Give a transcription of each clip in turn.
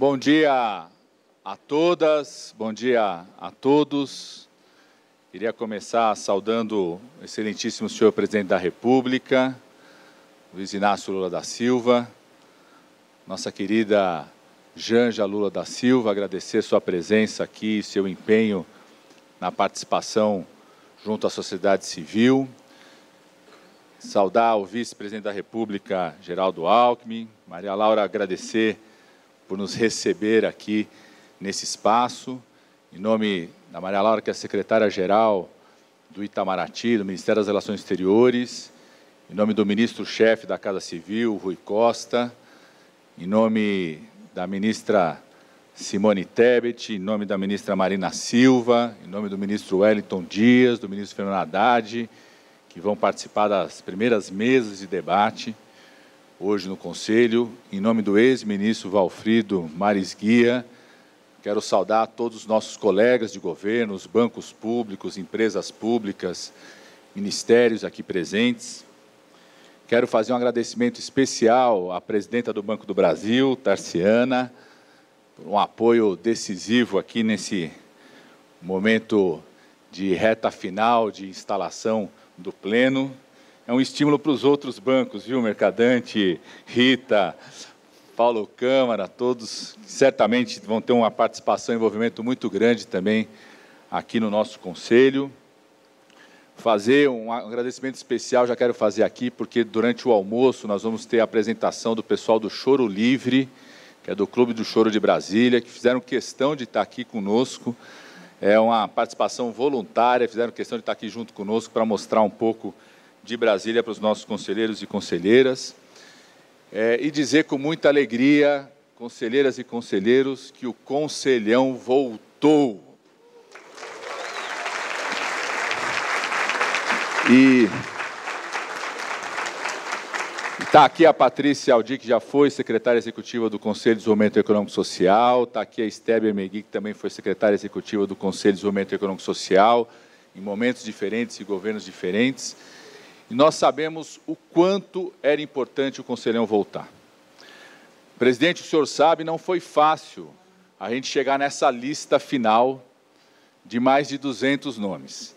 Bom dia a todas, bom dia a todos. Queria começar saudando o excelentíssimo senhor presidente da República, Luiz Inácio Lula da Silva, nossa querida Janja Lula da Silva, agradecer sua presença aqui, seu empenho na participação junto à sociedade civil. Saudar o vice-presidente da República, Geraldo Alckmin. Maria Laura, agradecer por nos receber aqui nesse espaço. Em nome da Maria Laura, que é secretária-geral do Itamaraty, do Ministério das Relações Exteriores, em nome do ministro-chefe da Casa Civil, Rui Costa, em nome da ministra Simone Tebet, em nome da ministra Marina Silva, em nome do ministro Wellington Dias, do ministro Fernando Haddad, que vão participar das primeiras mesas de debate hoje no Conselho, em nome do ex-ministro Valfrido Maris Guia, quero saudar todos os nossos colegas de governo, os bancos públicos, empresas públicas, ministérios aqui presentes. Quero fazer um agradecimento especial à presidenta do Banco do Brasil, Tarciana, por um apoio decisivo aqui nesse momento de reta final de instalação do Pleno. É um estímulo para os outros bancos, viu, Mercadante, Rita, Paulo Câmara, todos certamente vão ter uma participação e envolvimento muito grande também aqui no nosso Conselho fazer um agradecimento especial, já quero fazer aqui, porque durante o almoço nós vamos ter a apresentação do pessoal do Choro Livre, que é do Clube do Choro de Brasília, que fizeram questão de estar aqui conosco. É uma participação voluntária, fizeram questão de estar aqui junto conosco para mostrar um pouco de Brasília para os nossos conselheiros e conselheiras. É, e dizer com muita alegria, conselheiras e conselheiros, que o Conselhão voltou. E está aqui a Patrícia Aldi, que já foi secretária executiva do Conselho de Desenvolvimento Econômico Social. Está aqui a Estébia Megui, que também foi secretária executiva do Conselho de Desenvolvimento Econômico Social, em momentos diferentes e governos diferentes. E nós sabemos o quanto era importante o Conselhão voltar. Presidente, o senhor sabe, não foi fácil a gente chegar nessa lista final de mais de 200 nomes.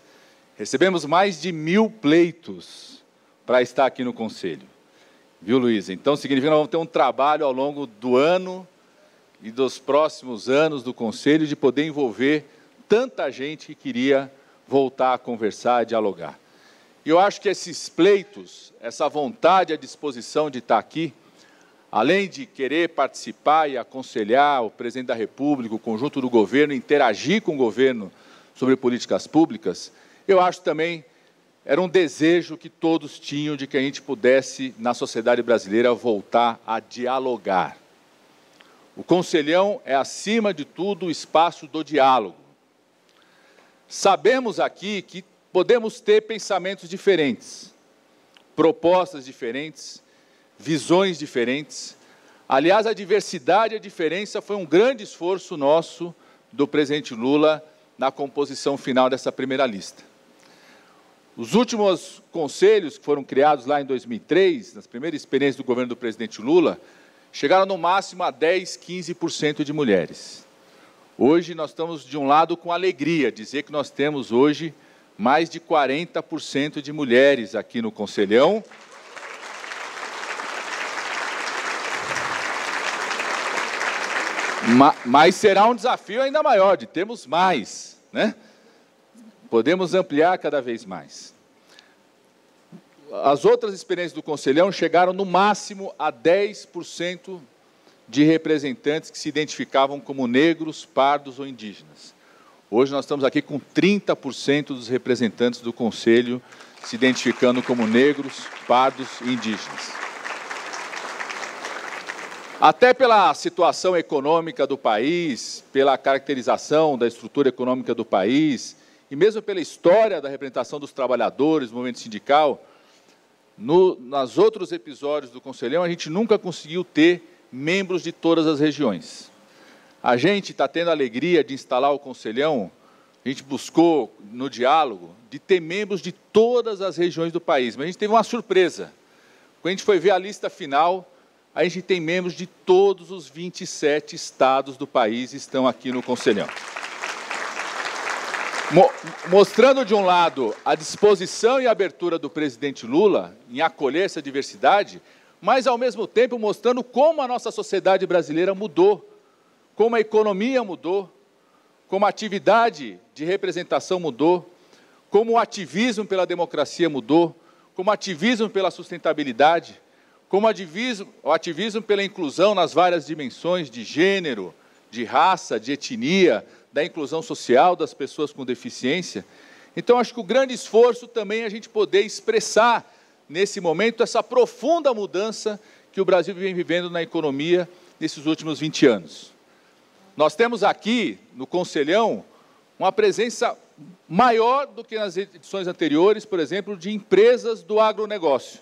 Recebemos mais de mil pleitos para estar aqui no Conselho. Viu, Luiz? Então, significa que nós vamos ter um trabalho ao longo do ano e dos próximos anos do Conselho de poder envolver tanta gente que queria voltar a conversar, a dialogar. E eu acho que esses pleitos, essa vontade, a disposição de estar aqui, além de querer participar e aconselhar o presidente da República, o conjunto do governo, interagir com o governo sobre políticas públicas, eu acho também era um desejo que todos tinham de que a gente pudesse, na sociedade brasileira, voltar a dialogar. O Conselhão é, acima de tudo, o espaço do diálogo. Sabemos aqui que podemos ter pensamentos diferentes, propostas diferentes, visões diferentes. Aliás, a diversidade e a diferença foi um grande esforço nosso do presidente Lula na composição final dessa primeira lista. Os últimos conselhos que foram criados lá em 2003, nas primeiras experiências do governo do presidente Lula, chegaram no máximo a 10, 15% de mulheres. Hoje nós estamos, de um lado, com alegria, dizer que nós temos hoje mais de 40% de mulheres aqui no Conselhão. Mas será um desafio ainda maior, de termos mais, né? Podemos ampliar cada vez mais. As outras experiências do Conselhão chegaram no máximo a 10% de representantes que se identificavam como negros, pardos ou indígenas. Hoje nós estamos aqui com 30% dos representantes do Conselho se identificando como negros, pardos e indígenas. Até pela situação econômica do país, pela caracterização da estrutura econômica do país, e mesmo pela história da representação dos trabalhadores, do movimento sindical, no, nas outros episódios do Conselhão, a gente nunca conseguiu ter membros de todas as regiões. A gente está tendo a alegria de instalar o Conselhão, a gente buscou, no diálogo, de ter membros de todas as regiões do país, mas a gente teve uma surpresa. Quando a gente foi ver a lista final, a gente tem membros de todos os 27 estados do país estão aqui no Conselhão. Mo mostrando, de um lado, a disposição e abertura do presidente Lula em acolher essa diversidade, mas, ao mesmo tempo, mostrando como a nossa sociedade brasileira mudou, como a economia mudou, como a atividade de representação mudou, como o ativismo pela democracia mudou, como o ativismo pela sustentabilidade, como o ativismo, pela inclusão nas várias dimensões de gênero, de raça, de etnia, da inclusão social das pessoas com deficiência. Então, acho que o grande esforço também é a gente poder expressar, nesse momento, essa profunda mudança que o Brasil vem vivendo na economia nesses últimos 20 anos. Nós temos aqui, no Conselhão, uma presença maior do que nas edições anteriores, por exemplo, de empresas do agronegócio.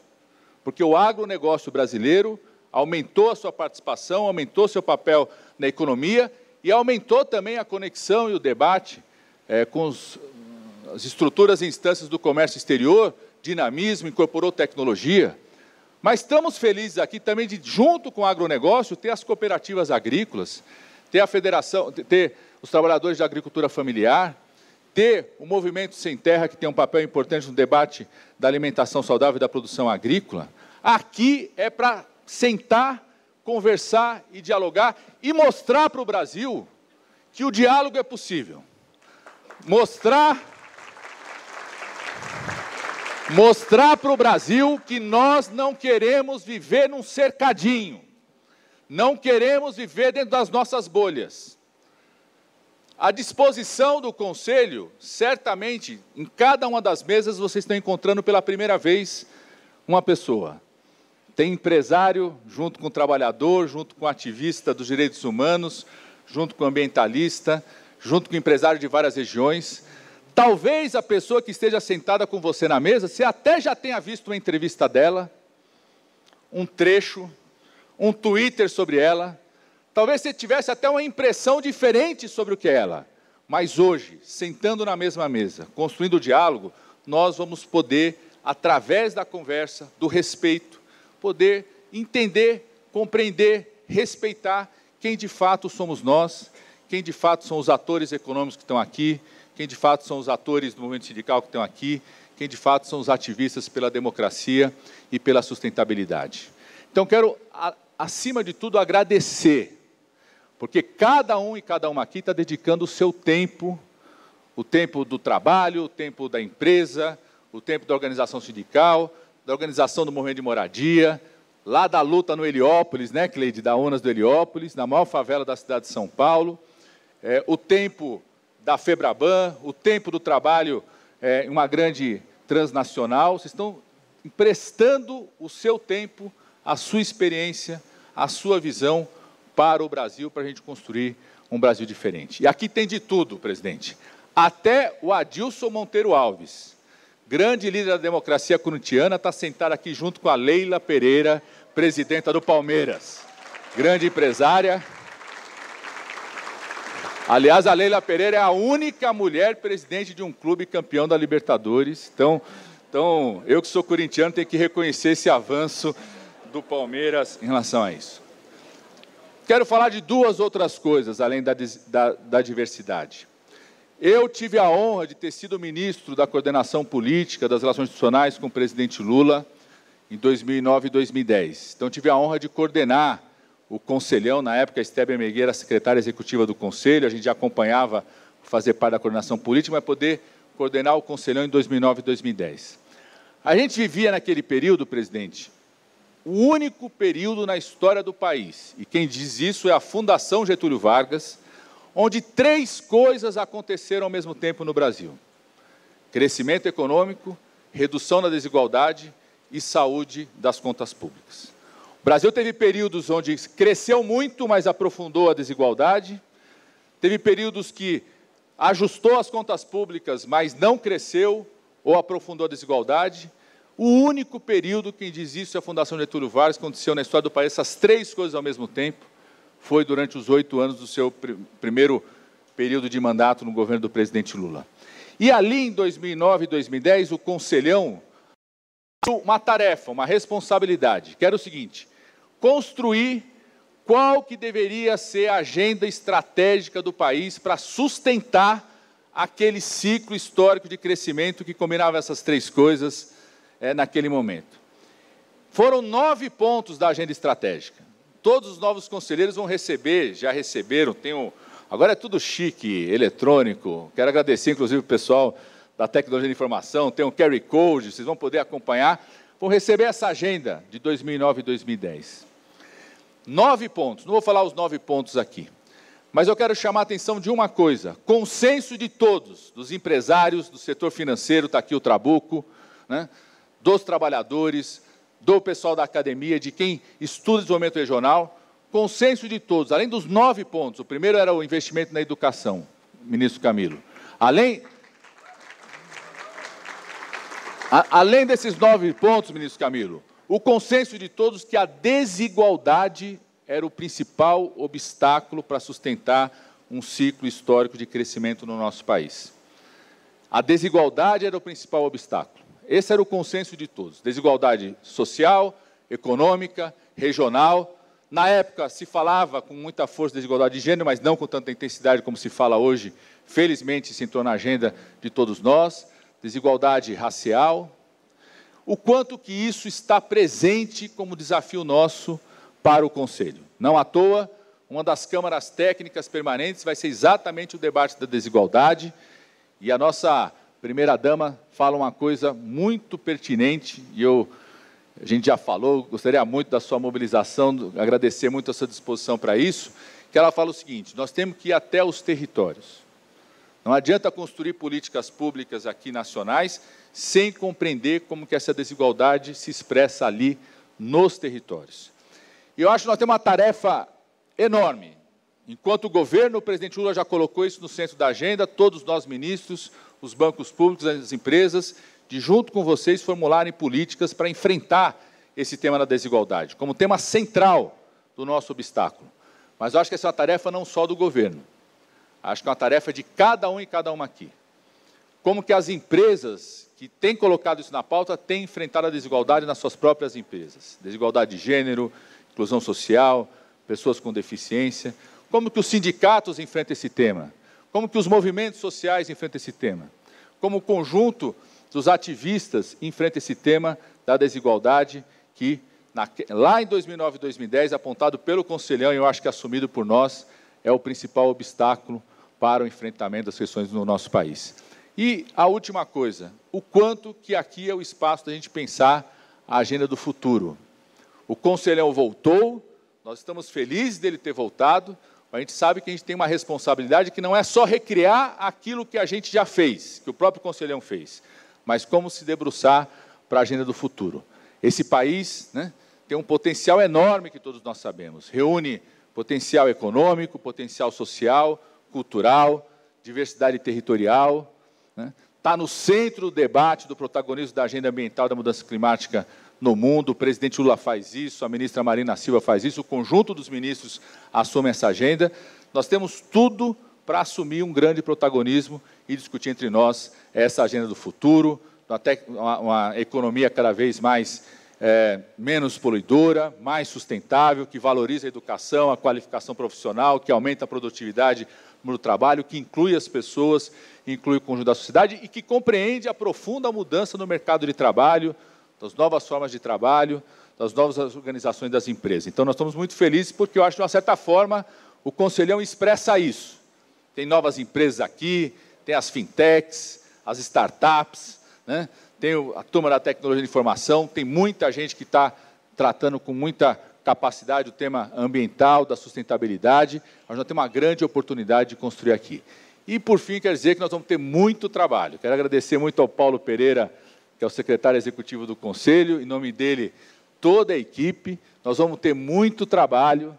Porque o agronegócio brasileiro aumentou a sua participação, aumentou seu papel na economia e aumentou também a conexão e o debate é, com os, as estruturas e instâncias do comércio exterior, dinamismo, incorporou tecnologia. Mas estamos felizes aqui também de, junto com o agronegócio, ter as cooperativas agrícolas, ter a federação, ter os trabalhadores da agricultura familiar, ter o movimento Sem Terra, que tem um papel importante no debate da alimentação saudável e da produção agrícola. Aqui é para sentar, conversar e dialogar e mostrar para o Brasil que o diálogo é possível. Mostrar mostrar para o Brasil que nós não queremos viver num cercadinho. Não queremos viver dentro das nossas bolhas. À disposição do Conselho, certamente, em cada uma das mesas vocês estão encontrando pela primeira vez uma pessoa. Tem empresário junto com o trabalhador, junto com o ativista dos direitos humanos, junto com o ambientalista, junto com o empresário de várias regiões. Talvez a pessoa que esteja sentada com você na mesa, você até já tenha visto uma entrevista dela, um trecho, um Twitter sobre ela. Talvez você tivesse até uma impressão diferente sobre o que é ela. Mas hoje, sentando na mesma mesa, construindo o diálogo, nós vamos poder, através da conversa, do respeito, poder entender, compreender, respeitar quem de fato somos nós, quem de fato são os atores econômicos que estão aqui, quem de fato são os atores do movimento sindical que estão aqui, quem de fato são os ativistas pela democracia e pela sustentabilidade. Então, quero acima de tudo, agradecer, porque cada um e cada uma aqui está dedicando o seu tempo, o tempo do trabalho, o tempo da empresa, o tempo da organização sindical, da organização do movimento de moradia, lá da luta no Heliópolis, né, Cleide, da Unas do Heliópolis, na maior favela da cidade de São Paulo, é, o tempo da Febraban, o tempo do trabalho é, em uma grande transnacional, vocês estão emprestando o seu tempo, a sua experiência, a sua visão para o Brasil, para a gente construir um Brasil diferente. E aqui tem de tudo, presidente. Até o Adilson Monteiro Alves, grande líder da democracia corintiana, está sentado aqui junto com a Leila Pereira, presidenta do Palmeiras. Grande empresária. Aliás, a Leila Pereira é a única mulher presidente de um clube campeão da Libertadores. Então, então eu que sou corintiano tenho que reconhecer esse avanço do Palmeiras em relação a isso. Quero falar de duas outras coisas, além da, da, da diversidade. Eu tive a honra de ter sido ministro da coordenação política das relações institucionais com o presidente Lula em 2009 e 2010. Então, tive a honra de coordenar o Conselhão, na época, Estébia Megueira, secretária executiva do Conselho, a gente já acompanhava fazer parte da coordenação política, mas poder coordenar o Conselhão em 2009 e 2010. A gente vivia naquele período, presidente, o único período na história do país, e quem diz isso é a Fundação Getúlio Vargas, onde três coisas aconteceram ao mesmo tempo no Brasil: crescimento econômico, redução da desigualdade e saúde das contas públicas. O Brasil teve períodos onde cresceu muito, mas aprofundou a desigualdade, teve períodos que ajustou as contas públicas, mas não cresceu ou aprofundou a desigualdade, o único período, quem diz isso é a Fundação Getúlio Vargas, que aconteceu na história do país, essas três coisas ao mesmo tempo, foi durante os oito anos do seu pr primeiro período de mandato no governo do presidente Lula. E ali, em 2009 e 2010, o Conselhão uma tarefa, uma responsabilidade, que era o seguinte: construir qual que deveria ser a agenda estratégica do país para sustentar aquele ciclo histórico de crescimento que combinava essas três coisas é, naquele momento. Foram nove pontos da agenda estratégica. Todos os novos conselheiros vão receber, já receberam, tem um, agora é tudo chique, eletrônico. Quero agradecer, inclusive, o pessoal da tecnologia de informação, tem um carry code, vocês vão poder acompanhar. Vão receber essa agenda de 2009 e 2010. Nove pontos, não vou falar os nove pontos aqui, mas eu quero chamar a atenção de uma coisa: consenso de todos, dos empresários, do setor financeiro, está aqui o Trabuco, né, dos trabalhadores, do pessoal da academia, de quem estuda desenvolvimento regional, consenso de todos, além dos nove pontos. O primeiro era o investimento na educação, ministro Camilo. Além, a, além desses nove pontos, ministro Camilo, o consenso de todos que a desigualdade era o principal obstáculo para sustentar um ciclo histórico de crescimento no nosso país. A desigualdade era o principal obstáculo. Esse era o consenso de todos. Desigualdade social, econômica, regional. Na época se falava com muita força de desigualdade de gênero, mas não com tanta intensidade como se fala hoje. Felizmente se entrou na agenda de todos nós. Desigualdade racial, o quanto que isso está presente como desafio nosso para o Conselho. Não à toa, uma das câmaras técnicas permanentes vai ser exatamente o debate da desigualdade, e a nossa primeira-dama fala uma coisa muito pertinente, e eu, a gente já falou, gostaria muito da sua mobilização, agradecer muito a sua disposição para isso, que ela fala o seguinte, nós temos que ir até os territórios. Não adianta construir políticas públicas aqui nacionais sem compreender como que essa desigualdade se expressa ali nos territórios. E eu acho que nós temos uma tarefa enorme. Enquanto o governo, o presidente Lula já colocou isso no centro da agenda, todos nós ministros, os bancos públicos, as empresas, de junto com vocês formularem políticas para enfrentar esse tema da desigualdade, como tema central do nosso obstáculo. Mas eu acho que essa é uma tarefa não só do governo, acho que é uma tarefa de cada um e cada uma aqui. Como que as empresas que têm colocado isso na pauta têm enfrentado a desigualdade nas suas próprias empresas. Desigualdade de gênero, inclusão social, pessoas com deficiência. Como que os sindicatos enfrentam esse tema? Como que os movimentos sociais enfrentam esse tema? Como o conjunto dos ativistas enfrenta esse tema da desigualdade que, na, lá em 2009 e 2010, apontado pelo Conselhão e eu acho que assumido por nós, é o principal obstáculo para o enfrentamento das questões no nosso país. E a última coisa, o quanto que aqui é o espaço da gente pensar a agenda do futuro. O Conselhão voltou, nós estamos felizes dele ter voltado, a gente sabe que a gente tem uma responsabilidade que não é só recriar aquilo que a gente já fez, que o próprio Conselhão fez, mas como se debruçar para a agenda do futuro. Esse país né, tem um potencial enorme que todos nós sabemos. Reúne potencial econômico, potencial social, cultural, diversidade territorial, né? Está no centro do debate do protagonismo da agenda ambiental da mudança climática no mundo. O presidente Lula faz isso, a ministra Marina Silva faz isso, o conjunto dos ministros assume essa agenda. Nós temos tudo para assumir um grande protagonismo e discutir entre nós essa agenda do futuro, uma, uma economia cada vez mais é, menos poluidora, mais sustentável, que valoriza a educação, a qualificação profissional, que aumenta a produtividade no trabalho, que inclui as pessoas, inclui o conjunto da sociedade e que compreende a profunda mudança no mercado de trabalho, das novas formas de trabalho, das novas organizações das empresas. Então, nós estamos muito felizes porque eu acho, de uma certa forma, o Conselhão expressa isso. Tem novas empresas aqui, tem as fintechs, as startups, né? tem a turma da tecnologia de informação, tem muita gente que está tratando com muita capacidade o tema ambiental, da sustentabilidade, nós já temos uma grande oportunidade de construir aqui. E, por fim, quer dizer que nós vamos ter muito trabalho. Quero agradecer muito ao Paulo Pereira, que é o secretário executivo do Conselho, em nome dele, toda a equipe. Nós vamos ter muito trabalho.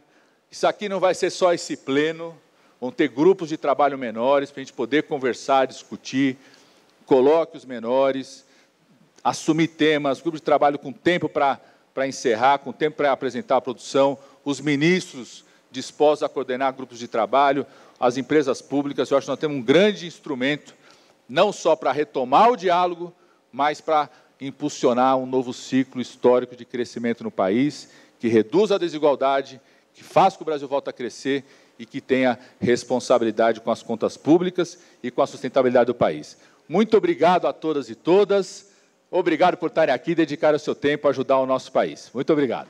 Isso aqui não vai ser só esse pleno, vão ter grupos de trabalho menores para a gente poder conversar, discutir, colóquios menores, assumir temas, grupos de trabalho com tempo para para encerrar, com tempo para apresentar a produção, os ministros dispostos a coordenar grupos de trabalho, as empresas públicas. Eu acho que nós temos um grande instrumento, não só para retomar o diálogo, mas para impulsionar um novo ciclo histórico de crescimento no país, que reduza a desigualdade, que faça que o Brasil volte a crescer e que tenha responsabilidade com as contas públicas e com a sustentabilidade do país. Muito obrigado a todas e todas. Obrigado por estarem aqui e dedicar o seu tempo a ajudar o nosso país. Muito obrigado.